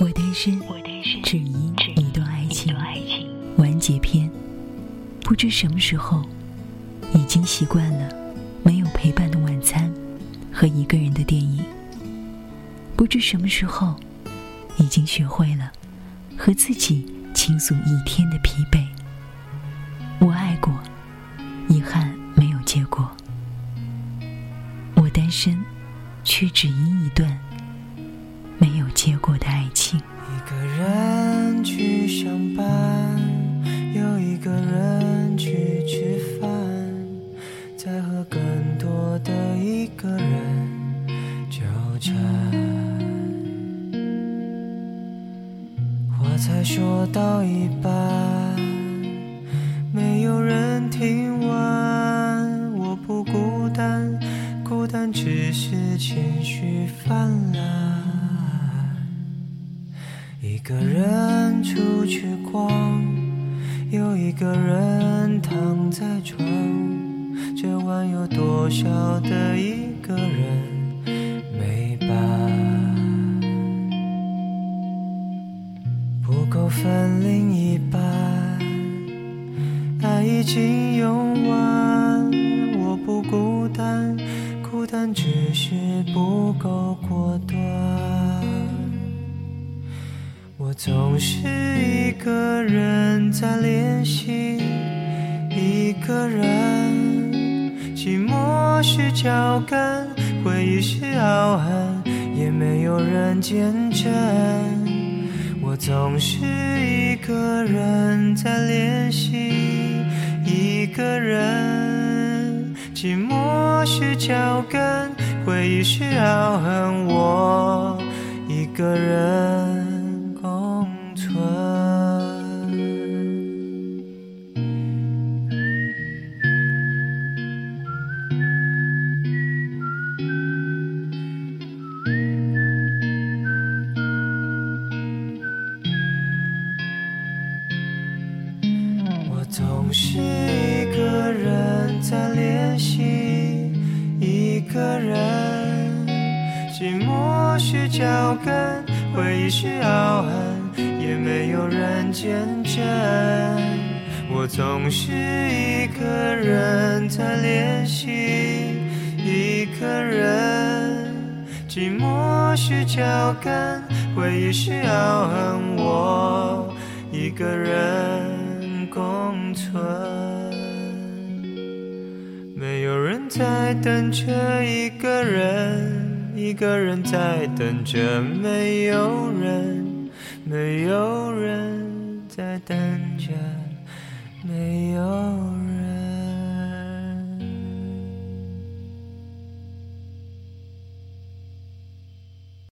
我单身，只因一段爱情完结篇。不知什么时候，已经习惯了没有陪伴的晚餐和一个人的电影。不知什么时候，已经学会了和自己倾诉一天的疲惫。我爱过，遗憾没有结果。我单身，却只因一段。没有结果的爱情。纠缠。话才说到一半，没有人听完。我不孤单，孤单只是情绪泛滥。一个人出去逛，又一个人躺在床，这晚有多少的一个人已经用完。我不孤单，孤单只是不够果断。我总是一个人在练习，一个人，寂寞是脚跟，回忆是傲寒，也没有人见证。我总是一个人在练习，脚跟，回忆是傲寒，我一个人共存。我总是一个人在练习，个人，寂寞是脚跟，回忆是傲寒。也没有人见证，我总是一个人在练习，一个人，寂寞是脚跟，回忆是傲寒，我一个人在等着一个人，一个人在等着没有人。没有人在等着，没有人。